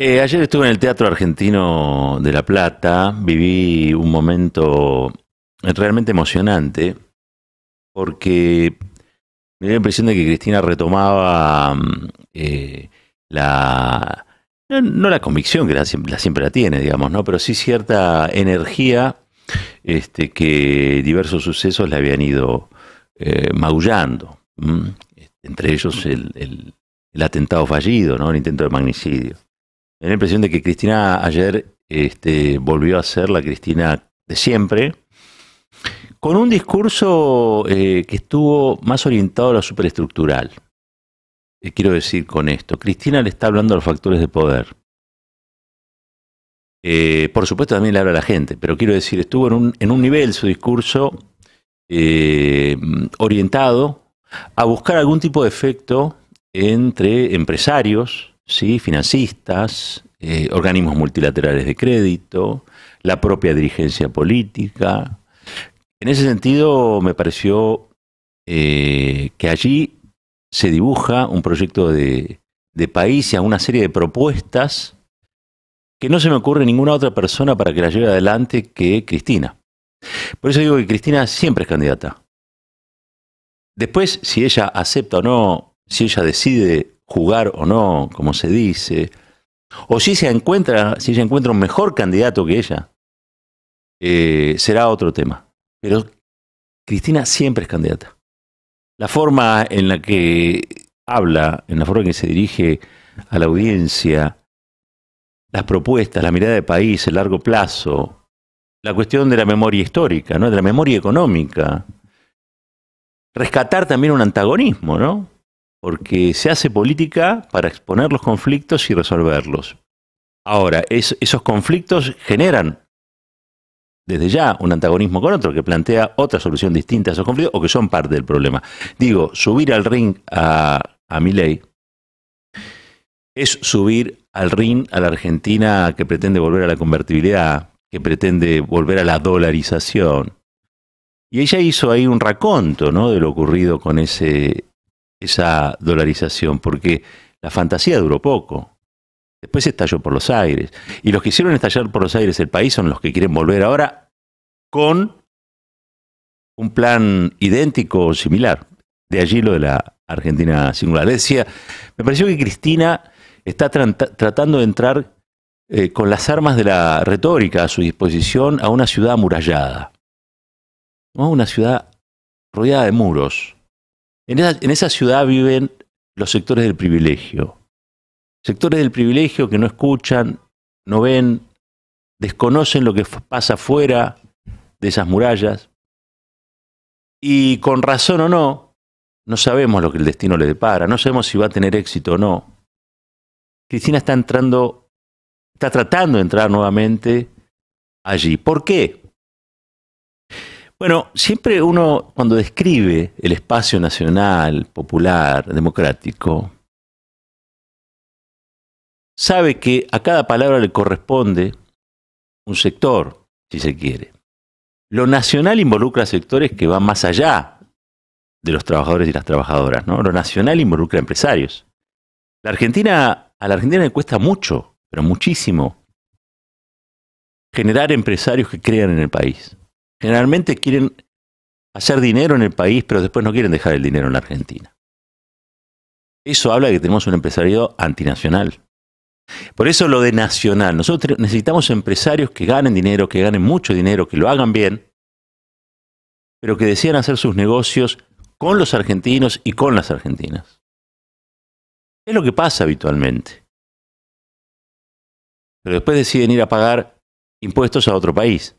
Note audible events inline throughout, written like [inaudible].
Eh, ayer estuve en el Teatro Argentino de La Plata, viví un momento realmente emocionante, porque me dio la impresión de que Cristina retomaba mm, eh, la, no, la convicción, que la, siempre la tiene, digamos, ¿no? pero sí cierta energía este, que diversos sucesos le habían ido eh, magullando, entre ellos el, el, el atentado fallido, ¿no? el intento de magnicidio. Me la impresión de que Cristina ayer este, volvió a ser la Cristina de siempre, con un discurso eh, que estuvo más orientado a lo superestructural. ¿Qué quiero decir con esto? Cristina le está hablando a los factores de poder. Eh, por supuesto también le habla a la gente, pero quiero decir, estuvo en un, en un nivel su discurso eh, orientado a buscar algún tipo de efecto entre empresarios, ¿sí? financistas, eh, organismos multilaterales de crédito, la propia dirigencia política. En ese sentido, me pareció eh, que allí se dibuja un proyecto de, de país y a una serie de propuestas que no se me ocurre ninguna otra persona para que la lleve adelante que Cristina. Por eso digo que Cristina siempre es candidata. Después, si ella acepta o no, si ella decide jugar o no, como se dice, o si se encuentra, si ella encuentra un mejor candidato que ella, eh, será otro tema. Pero Cristina siempre es candidata. La forma en la que habla, en la forma en que se dirige a la audiencia, las propuestas, la mirada de país, el largo plazo, la cuestión de la memoria histórica, ¿no? de la memoria económica, rescatar también un antagonismo, ¿no? Porque se hace política para exponer los conflictos y resolverlos. Ahora, esos conflictos generan desde ya un antagonismo con otro que plantea otra solución distinta a esos conflictos o que son parte del problema. Digo, subir al ring a, a ley es subir al ring a la Argentina que pretende volver a la convertibilidad, que pretende volver a la dolarización. Y ella hizo ahí un raconto ¿no? de lo ocurrido con ese esa dolarización, porque la fantasía duró poco. Después estalló por los aires. Y los que hicieron estallar por los aires el país son los que quieren volver ahora con un plan idéntico o similar. De allí lo de la Argentina singular. decía, me pareció que Cristina está tratando de entrar eh, con las armas de la retórica a su disposición a una ciudad amurallada. ¿no? Una ciudad rodeada de muros, en esa, ciudad viven los sectores del privilegio. Sectores del privilegio que no escuchan, no ven, desconocen lo que pasa fuera de esas murallas. Y con razón o no, no sabemos lo que el destino le depara, no sabemos si va a tener éxito o no. Cristina está entrando, está tratando de entrar nuevamente allí. ¿Por qué? Bueno, siempre uno cuando describe el espacio nacional, popular, democrático, sabe que a cada palabra le corresponde un sector, si se quiere. Lo nacional involucra sectores que van más allá de los trabajadores y las trabajadoras, ¿no? Lo nacional involucra empresarios. La Argentina, a la Argentina le cuesta mucho, pero muchísimo, generar empresarios que crean en el país generalmente quieren hacer dinero en el país, pero después no quieren dejar el dinero en la Argentina. Eso habla de que tenemos un empresariado antinacional. Por eso lo de nacional. Nosotros necesitamos empresarios que ganen dinero, que ganen mucho dinero, que lo hagan bien, pero que desean hacer sus negocios con los argentinos y con las argentinas. Es lo que pasa habitualmente. Pero después deciden ir a pagar impuestos a otro país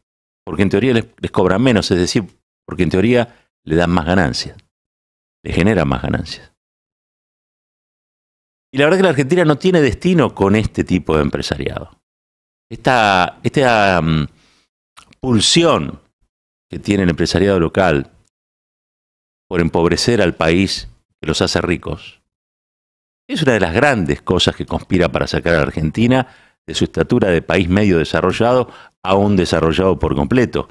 porque en teoría les, cobran menos, es decir, porque en teoría le dan más ganancias, le generan más ganancias. Y la verdad que la Argentina no tiene destino con este tipo de empresariado. Esta, esta mm, pulsión que tiene el empresariado local por empobrecer al país que los hace ricos, es una de las grandes cosas que conspira para sacar a la Argentina de su estatura de país medio desarrollado a un desarrollado por completo.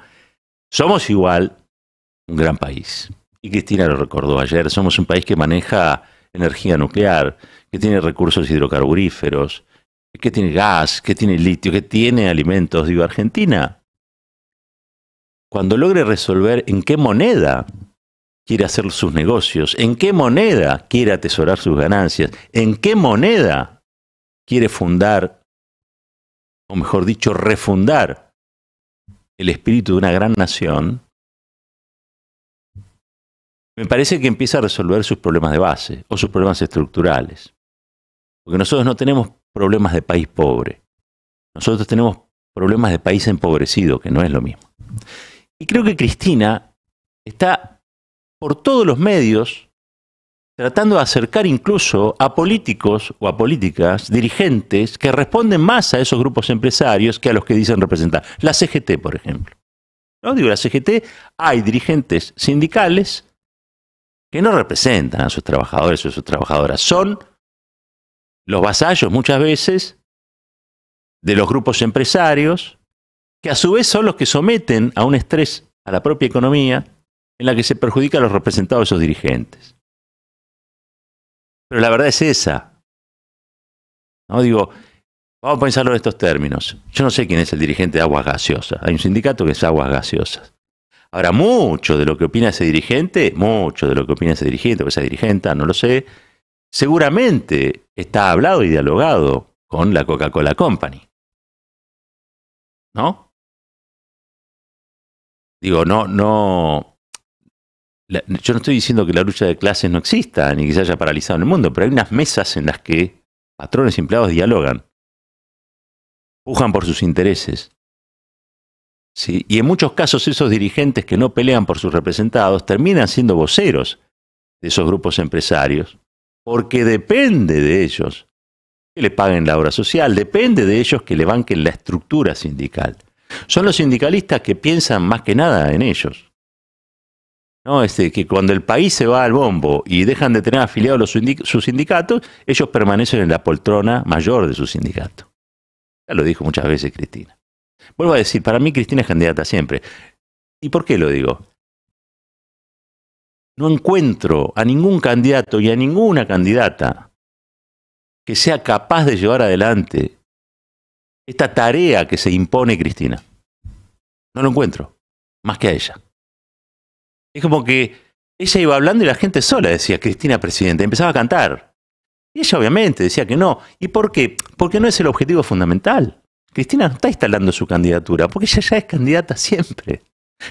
Somos igual un gran país. Y Cristina lo recordó ayer, somos un país que maneja energía nuclear, que tiene recursos hidrocarburíferos, que tiene gas, que tiene litio, que tiene alimentos. Digo, Argentina, cuando logre resolver en qué moneda quiere hacer sus negocios, en qué moneda quiere atesorar sus ganancias, en qué moneda quiere fundar, o mejor dicho, refundar el espíritu de una gran nación, me parece que empieza a resolver sus problemas de base o sus problemas estructurales. Porque nosotros no tenemos problemas de país pobre. Nosotros tenemos problemas de país empobrecido, que no es lo mismo. Y creo que Cristina está por todos los medios tratando de acercar incluso a políticos o a políticas, dirigentes, que responden más a esos grupos empresarios que a los que dicen representar. La CGT, por ejemplo. ¿No? Digo, la CGT hay dirigentes sindicales que no representan a sus trabajadores o sus trabajadoras. Son los vasallos muchas veces de los grupos empresarios, que a su vez son los que someten a un estrés a la propia economía en la que se perjudica a los representados de esos dirigentes. Pero la verdad es esa. No digo, vamos a pensarlo en estos términos. Yo no sé quién es el dirigente de aguas gaseosas. Hay un sindicato que es aguas gaseosas. Ahora, mucho de lo que opina ese dirigente, mucho de lo que opina ese dirigente o esa dirigenta, no lo sé, seguramente está hablado y dialogado con la Coca-Cola Company. ¿No? Digo, no, no. Yo no estoy diciendo que la lucha de clases no exista ni que se haya paralizado en el mundo, pero hay unas mesas en las que patrones y empleados dialogan, pujan por sus intereses, y en muchos casos esos dirigentes que no pelean por sus representados terminan siendo voceros de esos grupos empresarios, porque depende de ellos que le paguen la obra social, depende de ellos que le banquen la estructura sindical. Son los sindicalistas que piensan más que nada en ellos. ¿No? Este, que cuando el país se va al bombo y dejan de tener afiliados sus sindicatos, ellos permanecen en la poltrona mayor de su sindicato. Ya lo dijo muchas veces Cristina. Vuelvo a decir, para mí Cristina es candidata siempre. ¿Y por qué lo digo? No encuentro a ningún candidato y a ninguna candidata que sea capaz de llevar adelante esta tarea que se impone Cristina. No lo encuentro, más que a ella. Es como que ella iba hablando y la gente sola decía, Cristina Presidente, empezaba a cantar. Y ella obviamente decía que no. ¿Y por qué? Porque no es el objetivo fundamental. Cristina no está instalando su candidatura, porque ella ya es candidata siempre.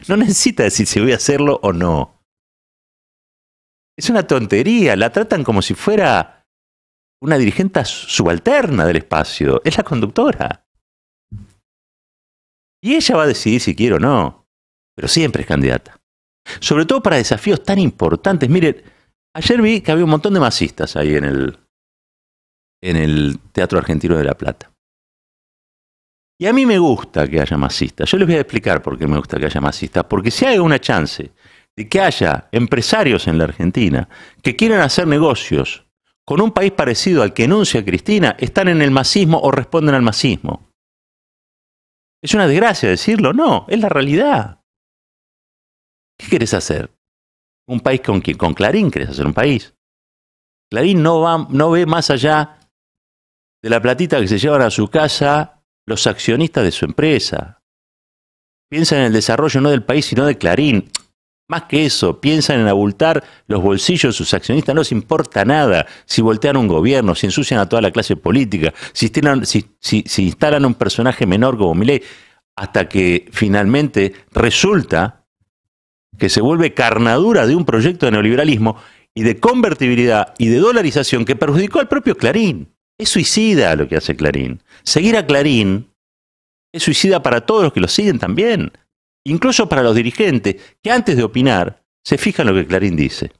No necesita decir si voy a hacerlo o no. Es una tontería, la tratan como si fuera una dirigente subalterna del espacio, es la conductora. Y ella va a decidir si quiere o no, pero siempre es candidata. Sobre todo para desafíos tan importantes. Miren, ayer vi que había un montón de masistas ahí en el, en el Teatro Argentino de La Plata. Y a mí me gusta que haya masistas. Yo les voy a explicar por qué me gusta que haya masistas. Porque si hay una chance de que haya empresarios en la Argentina que quieran hacer negocios con un país parecido al que enuncia Cristina, están en el masismo o responden al masismo. ¿Es una desgracia decirlo? No, es la realidad. ¿Qué quieres hacer? ¿Un país con quien? Con Clarín quieres hacer un país. Clarín no, va, no ve más allá de la platita que se llevan a su casa los accionistas de su empresa. Piensan en el desarrollo no del país, sino de Clarín. Más que eso, piensan en abultar los bolsillos de sus accionistas. No les importa nada si voltean un gobierno, si ensucian a toda la clase política, si, si, instalan un personaje menor como Milei, hasta que finalmente resulta que se vuelve carnadura de un proyecto de neoliberalismo y de convertibilidad y de dolarización que perjudicó al propio Clarín. Es suicida lo que hace Clarín. Seguir a Clarín es suicida para todos los que lo siguen también. Incluso para los dirigentes que antes de opinar se fijan lo que Clarín dice.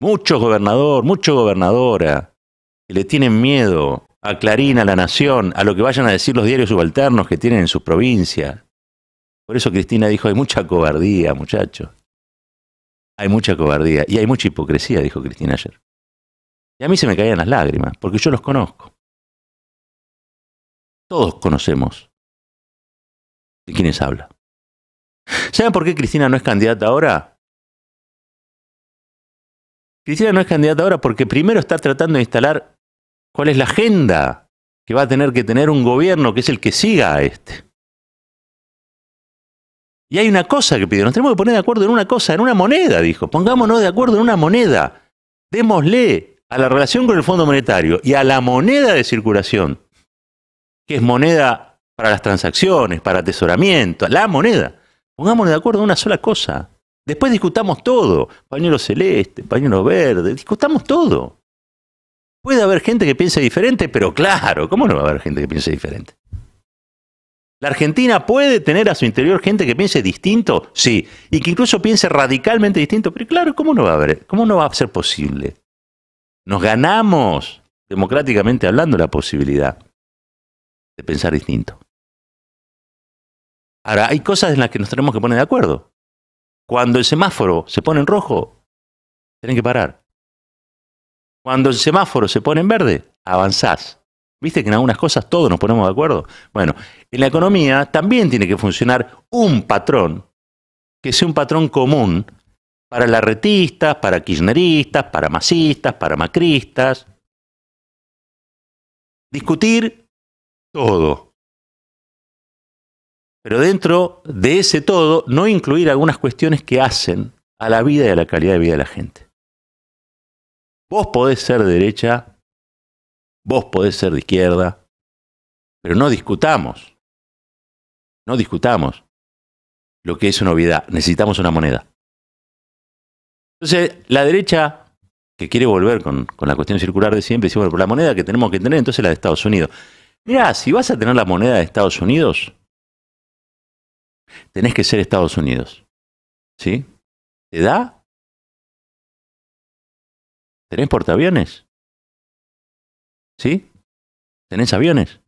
Mucho gobernador, mucho gobernadora que le tienen miedo a Clarín, a la nación, a lo que vayan a decir los diarios subalternos que tienen en sus provincias. Por eso Cristina dijo, hay mucha cobardía, muchachos. Hay mucha cobardía y hay mucha hipocresía, dijo Cristina ayer. Y a mí se me caían las lágrimas, porque yo los conozco. Todos conocemos de quiénes habla. ¿Saben por qué Cristina no es candidata ahora? Cristina no es candidata ahora porque primero está tratando de instalar ¿Cuál es la agenda que va a tener que tener un gobierno que es el que siga a este? Y hay una cosa que pidió, nos tenemos que poner de acuerdo en una cosa, en una moneda, dijo. Pongámonos de acuerdo en una moneda. Démosle a la relación con el Fondo Monetario y a la moneda de circulación, que es moneda para las transacciones, para atesoramiento, la moneda. Pongámonos de acuerdo en una sola cosa. Después discutamos todo. Pañuelo celeste, pañuelo verde, discutamos todo. Puede haber gente que piense diferente, pero claro, ¿cómo no va a haber gente que piense diferente? ¿La Argentina puede tener a su interior gente que piense distinto? Sí. Y que incluso piense radicalmente distinto. Pero claro, ¿cómo no va a haber? ¿Cómo no va a ser posible? Nos ganamos, democráticamente hablando, la posibilidad de pensar distinto. Ahora, hay cosas en las que nos tenemos que poner de acuerdo. Cuando el semáforo se pone en rojo, tienen que parar. Cuando el semáforo se pone en verde, avanzás. Viste que en algunas cosas todos nos ponemos de acuerdo. Bueno, en la economía también tiene que funcionar un patrón, que sea un patrón común para larretistas, para kirchneristas, para masistas, para macristas. Discutir todo. Pero dentro de ese todo, no incluir algunas cuestiones que hacen a la vida y a la calidad de vida de la gente. Vos podés ser de derecha Vos podés ser de izquierda, pero no discutamos. No discutamos lo que es una obviedad. Necesitamos una moneda. Entonces, la derecha, que quiere volver con, la cuestión circular de siempre, dice, bueno, por la moneda que tenemos que tener, entonces la de Estados Unidos. Mirá, si vas a tener la moneda de Estados Unidos, tenés que ser Estados Unidos. ¿Sí? ¿Te da? ¿Tenés portaaviones? ¿Sí? ¿Tenés aviones?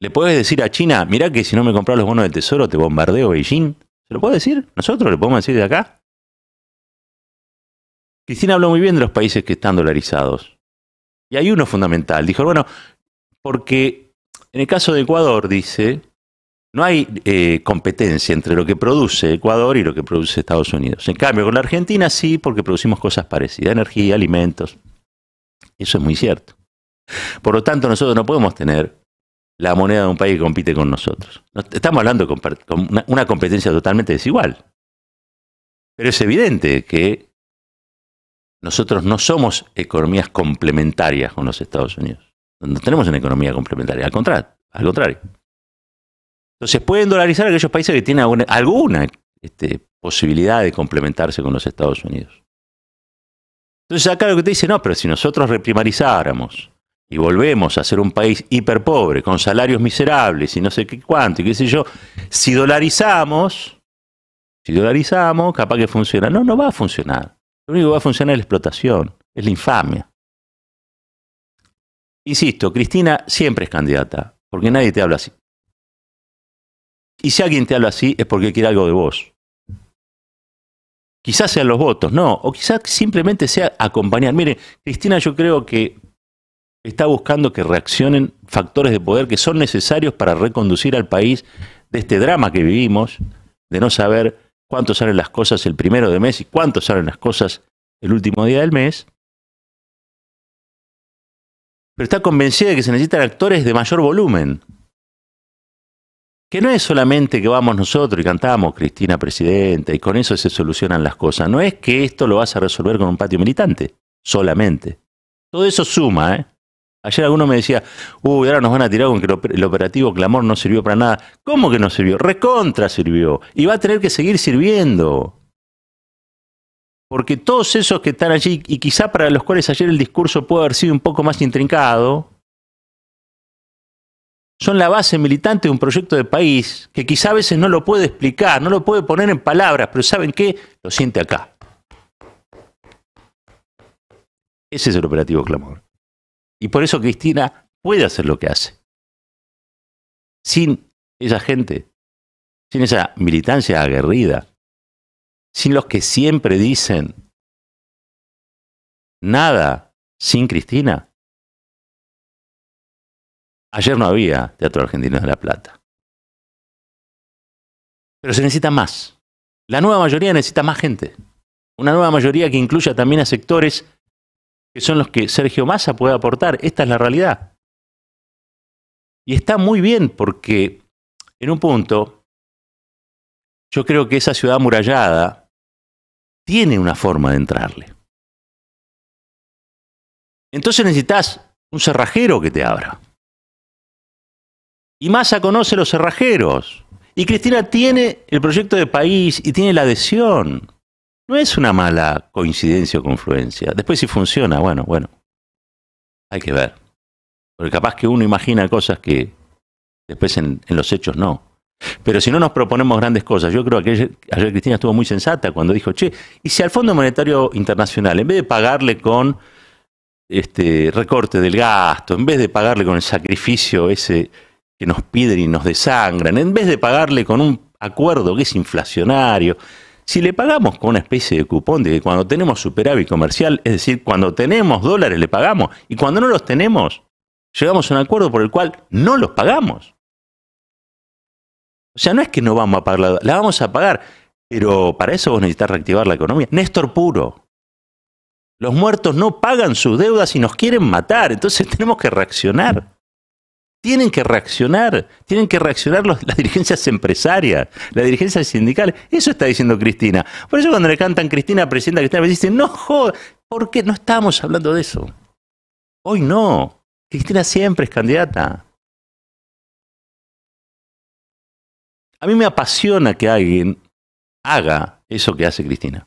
¿Le puedes decir a China, mirá que si no me compras los bonos del tesoro te bombardeo Beijing? ¿Se lo puede decir? ¿Nosotros le podemos decir de acá? Cristina habló muy bien de los países que están dolarizados. Y hay uno fundamental. Dijo, bueno, porque en el caso de Ecuador, dice, no hay eh, competencia entre lo que produce Ecuador y lo que produce Estados Unidos. En cambio, con la Argentina sí, porque producimos cosas parecidas, energía, alimentos. Eso es muy cierto. Por lo tanto, nosotros no podemos tener la moneda de un país que compite con nosotros. Estamos hablando de una competencia totalmente desigual. Pero es evidente que nosotros no somos economías complementarias con los Estados Unidos. No tenemos una economía complementaria, al contrario. Al contrario. Entonces pueden dolarizar aquellos países que tienen alguna, este, posibilidad de complementarse con los Estados Unidos. Entonces acá lo que te dice, no, pero si nosotros reprimarizáramos y volvemos a ser un país hiperpobre, con salarios miserables y no sé qué cuánto y qué sé yo, si dolarizamos, si dolarizamos, capaz que funciona. No, no va a funcionar. Lo único que va a funcionar es la explotación, es la infamia. Insisto, Cristina siempre es candidata, porque nadie te habla así. Y si alguien te habla así es porque quiere algo de vos. Quizás sean los votos, no, o quizás simplemente sea acompañar. Mire, Cristina yo creo que está buscando que reaccionen factores de poder que son necesarios para reconducir al país de este drama que vivimos, de no saber cuánto salen las cosas el primero de mes y cuánto salen las cosas el último día del mes. Pero está convencida de que se necesitan actores de mayor volumen. Que no es solamente que vamos nosotros y cantamos Cristina Presidenta y con eso se solucionan las cosas. No es que esto lo vas a resolver con un patio militante, solamente. Todo eso suma, ¿eh? Ayer alguno me decía, uy, ahora nos van a tirar con que el operativo Clamor no sirvió para nada. ¿Cómo que no sirvió? Recontra sirvió. Y va a tener que seguir sirviendo. Porque todos esos que están allí, y quizá para los cuales ayer el discurso puede haber sido un poco más intrincado, son la base militante de un proyecto de país que quizá a veces no lo puede explicar, no lo puede poner en palabras, pero ¿saben qué? Lo siente acá. Ese es el operativo Clamor. Y por eso Cristina puede hacer lo que hace. Sin esa gente, sin esa militancia aguerrida, sin los que siempre dicen nada sin Cristina. Ayer no había Teatro Argentino de La Plata. Pero se necesita más. La nueva mayoría necesita más gente. Una nueva mayoría que incluya también a sectores que son los que Sergio Massa puede aportar. Esta es la realidad. Y está muy bien porque en un punto yo creo que esa ciudad amurallada tiene una forma de entrarle. Entonces necesitas un cerrajero que te abra. Y Massa conoce los cerrajeros. Y Cristina tiene el proyecto de país y tiene la adhesión. No es una mala coincidencia o confluencia. Después si funciona, bueno, bueno. Hay que ver. Porque capaz que uno imagina cosas que después en, los hechos no. Pero si no nos proponemos grandes cosas, yo creo que ayer, Cristina estuvo muy sensata cuando dijo, che, y si al Fondo Monetario Internacional, en vez de pagarle con este recorte del gasto, en vez de pagarle con el sacrificio ese que nos piden y nos desangran, en vez de pagarle con un acuerdo que es inflacionario, si le pagamos con una especie de cupón de que cuando tenemos superávit comercial, es decir, cuando tenemos dólares le pagamos y cuando no los tenemos, llegamos a un acuerdo por el cual no los pagamos. O sea, no es que no vamos a pagar la, vamos a pagar, pero para eso vos necesitas reactivar la economía. Néstor puro. Los muertos no pagan sus deudas y nos quieren matar, entonces [laughs] tenemos que reaccionar. Tienen que reaccionar, tienen que reaccionar [laughs] las dirigencias empresarias, las dirigencias sindicales. Eso está diciendo Cristina. Por eso cuando le cantan Cristina, presidenta Cristina, me dicen, no joder, ¿por qué no estamos hablando de eso? Hoy no. Cristina siempre es candidata. A mí me apasiona que alguien haga eso que hace Cristina.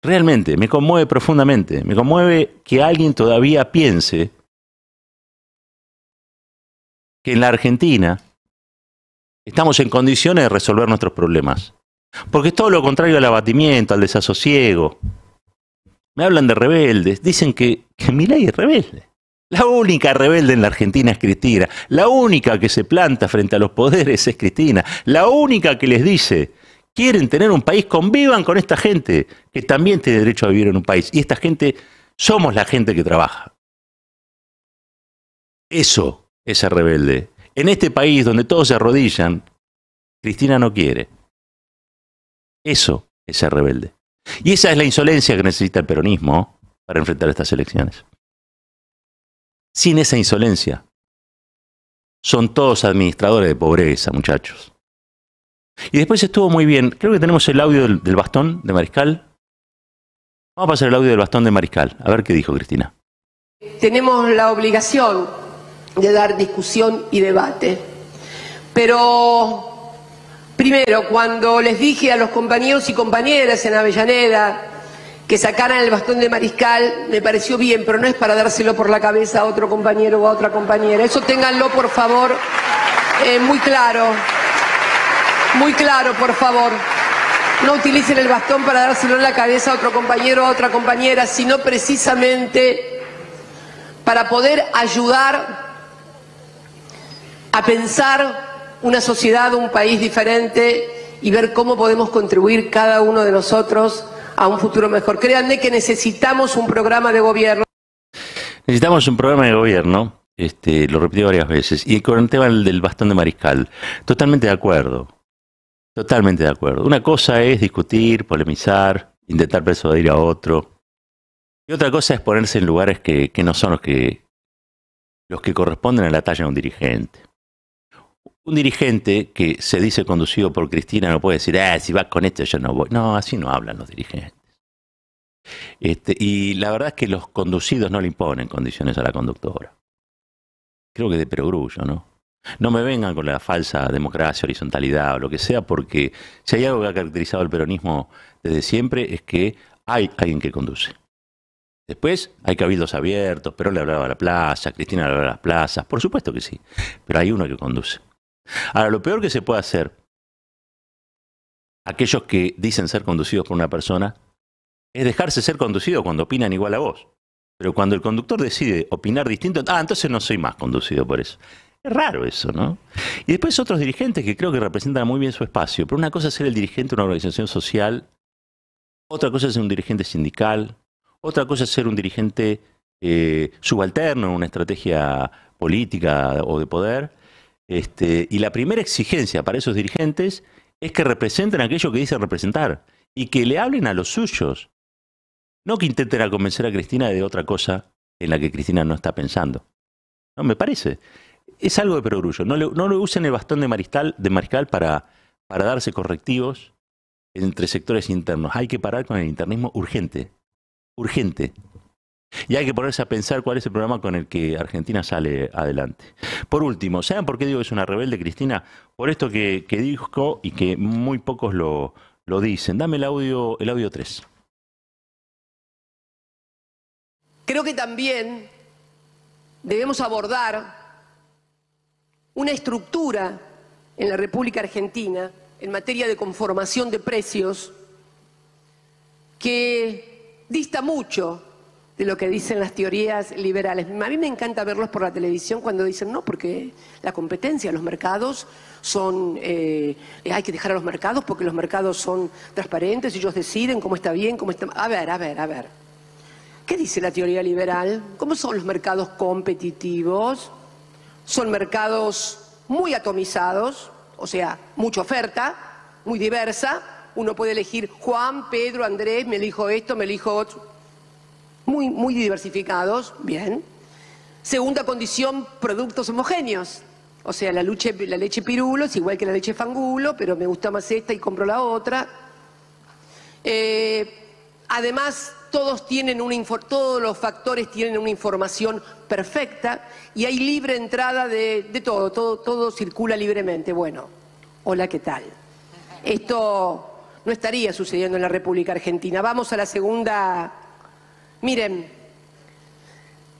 Realmente, me conmueve profundamente. Me conmueve que alguien todavía piense que en la Argentina estamos en condiciones de resolver nuestros problemas. Porque es todo lo contrario al abatimiento, al desasosiego. Me hablan de rebeldes, dicen que, que mi ley es rebelde. La única rebelde en la Argentina es Cristina. La única que se planta frente a los poderes es Cristina. La única que les dice, quieren tener un país, convivan con esta gente, que también tiene derecho a vivir en un país. Y esta gente, somos la gente que trabaja. Eso esa rebelde. En este país donde todos se arrodillan, Cristina no quiere. Eso es ser rebelde. Y esa es la insolencia que necesita el peronismo para enfrentar estas elecciones. Sin esa insolencia, son todos administradores de pobreza, muchachos. Y después estuvo muy bien, creo que tenemos el audio del, del bastón de Mariscal. Vamos a pasar el audio del bastón de Mariscal, a ver qué dijo Cristina. Tenemos la obligación de dar discusión y debate. Pero primero, cuando les dije a los compañeros y compañeras en Avellaneda que sacaran el bastón de mariscal, me pareció bien, pero no es para dárselo por la cabeza a otro compañero o a otra compañera. Eso ténganlo, por favor, eh, muy claro. Muy claro, por favor. No utilicen el bastón para dárselo en la cabeza a otro compañero o a otra compañera, sino precisamente para poder ayudar a pensar una sociedad, un país diferente y ver cómo podemos contribuir cada uno de nosotros a un futuro mejor. Créanme que necesitamos un programa de gobierno. Necesitamos un programa de gobierno, este, lo repetí varias veces, y con el tema del bastón de mariscal, totalmente de acuerdo, totalmente de acuerdo. Una cosa es discutir, polemizar, intentar persuadir a otro, y otra cosa es ponerse en lugares que, que no son los que, los que corresponden a la talla de un dirigente. Un dirigente que se dice conducido por Cristina no puede decir, ah, si vas con esto yo no voy. No, así no hablan los dirigentes. Este, y la verdad es que los conducidos no le imponen condiciones a la conductora. Creo que de perogrullo, ¿no? No me vengan con la falsa democracia, horizontalidad o lo que sea, porque si hay algo que ha caracterizado el peronismo desde siempre es que hay alguien que conduce. Después hay cabildos abiertos, pero le hablaba a la plaza, Cristina le hablaba a las plazas, por supuesto que sí, pero hay uno que conduce. Ahora, lo peor que se puede hacer, aquellos que dicen ser conducidos por una persona, es dejarse ser conducido cuando opinan igual a vos. Pero cuando el conductor decide opinar distinto, ah, entonces no soy más conducido por eso. Es raro eso, ¿no? Y después otros dirigentes que creo que representan muy bien su espacio. Pero una cosa es ser el dirigente de una organización social, otra cosa es ser un dirigente sindical, otra cosa es ser un dirigente eh, subalterno en una estrategia política o de poder, este, y la primera exigencia para esos dirigentes es que representen aquello que dicen representar y que le hablen a los suyos. No que intenten a convencer a Cristina de otra cosa en la que Cristina no está pensando. No, me parece. Es algo de perogrullo. No le, no le usen el bastón de mariscal, de mariscal para, para darse correctivos entre sectores internos. Hay que parar con el internismo urgente. Urgente. Y hay que ponerse a pensar cuál es el programa con el que Argentina sale adelante. Por último, ¿saben por qué digo que es una rebelde, Cristina? Por esto que, que dijo y que muy pocos lo, lo dicen. Dame el audio, el audio 3. Creo que también debemos abordar una estructura en la República Argentina en materia de conformación de precios que dista mucho de lo que dicen las teorías liberales. A mí me encanta verlos por la televisión cuando dicen, no, porque la competencia, los mercados son, eh, hay que dejar a los mercados porque los mercados son transparentes, ellos deciden cómo está bien, cómo está... A ver, a ver, a ver. ¿Qué dice la teoría liberal? ¿Cómo son los mercados competitivos? Son mercados muy atomizados, o sea, mucha oferta, muy diversa. Uno puede elegir Juan, Pedro, Andrés, me elijo esto, me elijo otro muy, muy diversificados, bien. Segunda condición, productos homogéneos. O sea, la, leche, la leche pirulo es igual que la leche fangulo, pero me gusta más esta y compro la otra. Eh, además, todos, tienen una, todos los factores tienen una información perfecta y hay libre entrada de, de todo, todo, todo circula libremente. Bueno, hola, ¿qué tal? Esto no estaría sucediendo en la República Argentina. Vamos a la segunda Miren,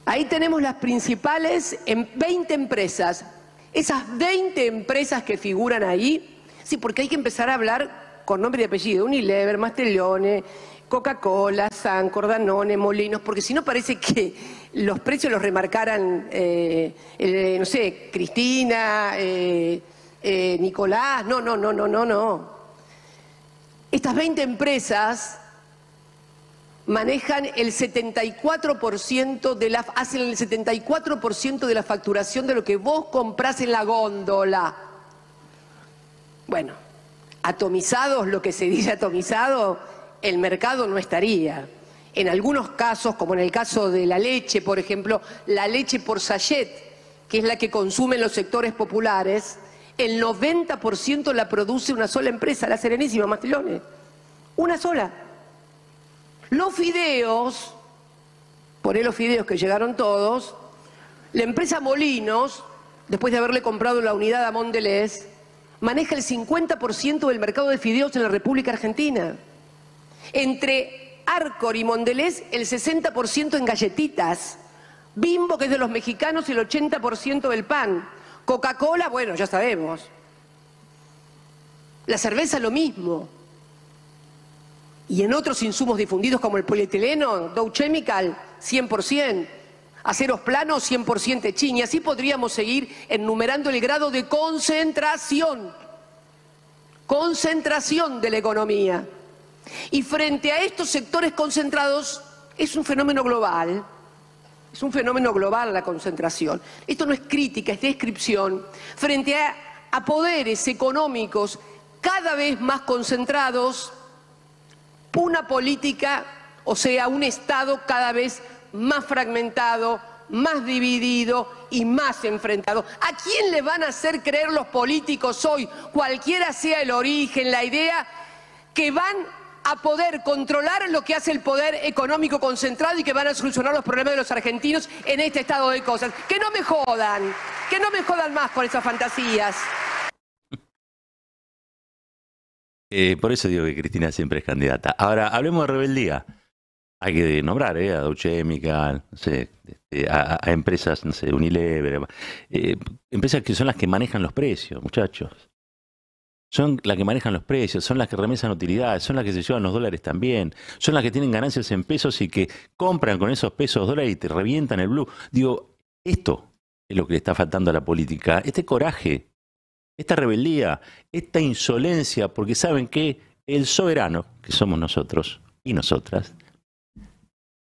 ahí tenemos las principales en 20 empresas. Esas 20 empresas que figuran ahí, sí, porque hay que empezar a hablar con nombre y apellido. Unilever, Mastellone, Coca-Cola, Sancor, Danone, Molinos, porque si no parece que los precios los remarcaran, eh, no sé, Cristina, eh, eh, Nicolás. No, no, no, no, no, no. Estas 20 empresas manejan el 74% de la, hacen el 74% de la facturación de lo que vos comprás en la góndola. Bueno, atomizados, lo que se dice atomizado, el mercado no estaría. En algunos casos, como en el caso de la leche, por ejemplo, la leche por sachet, que es la que consumen los sectores populares, el 90% la produce una sola empresa, la Serenísima Mastilones. Una sola. Los fideos, ahí los fideos que llegaron todos, la empresa Molinos, después de haberle comprado la unidad a Mondelez, maneja el 50% del mercado de fideos en la República Argentina. Entre Arcor y Mondelez, el 60% en galletitas. Bimbo, que es de los mexicanos, el 80% del pan. Coca-Cola, bueno, ya sabemos. La cerveza, lo mismo y en otros insumos difundidos como el polietileno, Dow Chemical, 100%, aceros planos, 100% Techin, y así podríamos seguir enumerando el grado de concentración, concentración de la economía. Y frente a estos sectores concentrados, es un fenómeno global, es un fenómeno global la concentración. Esto no es crítica, es descripción. Frente a poderes económicos cada vez más concentrados, una política, o sea, un Estado cada vez más fragmentado, más dividido y más enfrentado. ¿A quién le van a hacer creer los políticos hoy, cualquiera sea el origen, la idea, que van a poder controlar lo que hace el poder económico concentrado y que van a solucionar los problemas de los argentinos en este estado de cosas? Que no me jodan, que no me jodan más con esas fantasías. Eh, por eso digo que Cristina siempre es candidata. Ahora, hablemos de rebeldía. Hay que nombrar eh, a Deutsche no sé, este, a, empresas, no sé, Unilever, eh, empresas que son las que manejan los precios, muchachos. Son las que manejan los precios, son las que remesan utilidades, son las que se llevan los dólares también, son las que tienen ganancias en pesos y que compran con esos pesos dólares y te revientan el blue. Digo, esto es lo que le está faltando a la política, este coraje esta rebeldía, esta insolencia, porque saben que el soberano, que somos nosotros y nosotras,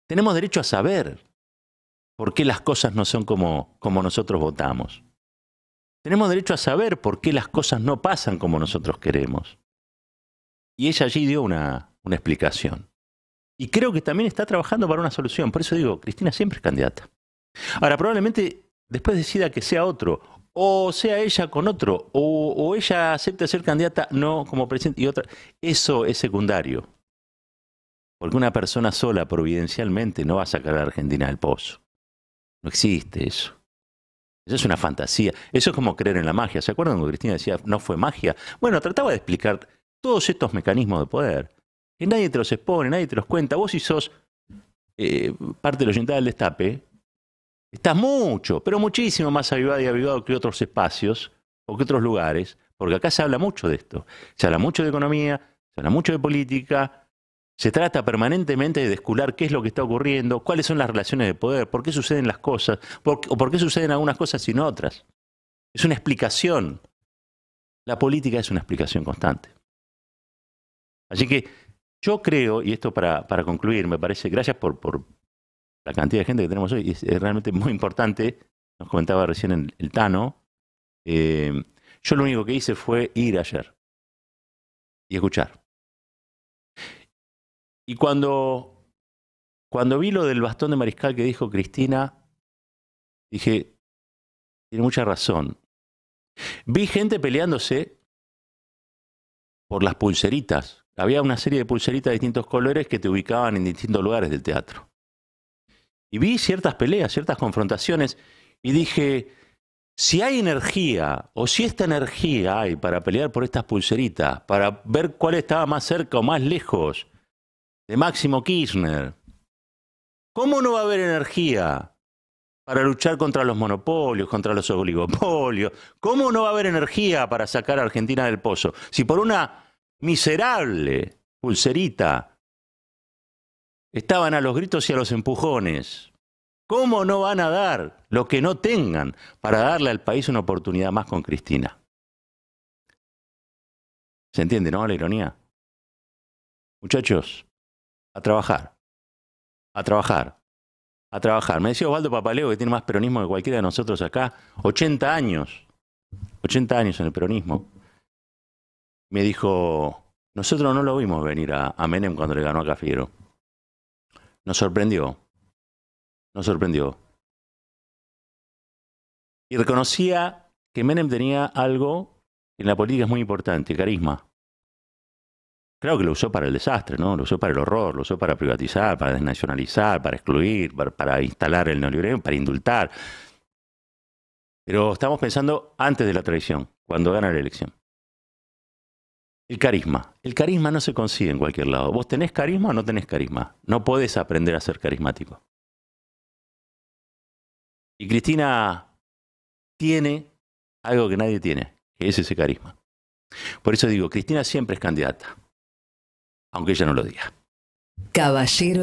tenemos derecho a saber por qué las cosas no son como, como nosotros votamos. Tenemos derecho a saber por qué las cosas no pasan como nosotros queremos. Y ella allí dio una, una explicación. Y creo que también está trabajando para una solución. Por eso digo, Cristina siempre es candidata. Ahora, probablemente después decida que sea otro, o sea ella con otro, o, ella acepte ser candidata no como presidente y otra. Eso es secundario. Porque una persona sola, providencialmente, no va a sacar a la Argentina del pozo. No existe eso. Eso es una fantasía. Eso es como creer en la magia. ¿Se acuerdan cuando Cristina decía no fue magia? Bueno, trataba de explicar todos estos mecanismos de poder. Que nadie te los expone, nadie te los cuenta. Vos si sos eh, parte de la oyente del destape, estás mucho, pero muchísimo más avivado y avivado que otros espacios o que otros lugares, porque acá se habla mucho de esto. Se habla mucho de economía, se habla mucho de política, se trata permanentemente de descular qué es lo que está ocurriendo, cuáles son las relaciones de poder, por qué suceden las cosas, o por qué suceden algunas cosas y no otras. Es una explicación. La política es una explicación constante. Así que yo creo, y esto para, para concluir, me parece, gracias por, por, la cantidad de gente que tenemos hoy, es, realmente muy importante, nos comentaba recién el, el Tano, eh, yo lo único que hice fue ir ayer y escuchar. Y cuando, cuando vi lo del bastón de mariscal que dijo Cristina, dije, tiene mucha razón. Vi gente peleándose por las pulseritas. Había una serie de pulseritas de distintos colores que te ubicaban en distintos lugares del teatro. Y vi ciertas peleas, ciertas confrontaciones, y dije, si hay energía, o si esta energía hay para pelear por estas pulseritas, para ver cuál estaba más cerca o más lejos, de Máximo Kirchner. ¿Cómo no va a haber energía para luchar contra los monopolios, contra los oligopolios? ¿Cómo no va a haber energía para sacar a Argentina del pozo? Si por una miserable pulserita estaban a los gritos y a los empujones, ¿cómo no van a dar lo que no tengan para darle al país una oportunidad más con Cristina? ¿Se entiende, no? La ironía. Muchachos, a trabajar, a trabajar, a trabajar. Me decía Osvaldo Papaleo, que tiene más peronismo que cualquiera de nosotros acá, 80 años, 80 años en el peronismo. Me dijo, nosotros no lo vimos venir a, a Menem cuando le ganó a Cafiero. Nos sorprendió, nos sorprendió. Y reconocía que Menem tenía algo que en la política es muy importante, carisma. Creo que lo usó para el desastre, ¿no? Lo usó para el horror, lo usó para privatizar, para desnacionalizar, para excluir, para, instalar el neoliberalismo, para indultar. Pero estamos pensando antes de la traición, cuando gana la elección. El carisma. El carisma no se consigue en cualquier lado. ¿Vos tenés carisma o no tenés carisma? No podés aprender a ser carismático. Y Cristina tiene algo que nadie tiene, que es ese carisma. Por eso digo, Cristina siempre es candidata aunque ella no lo diga. Caballero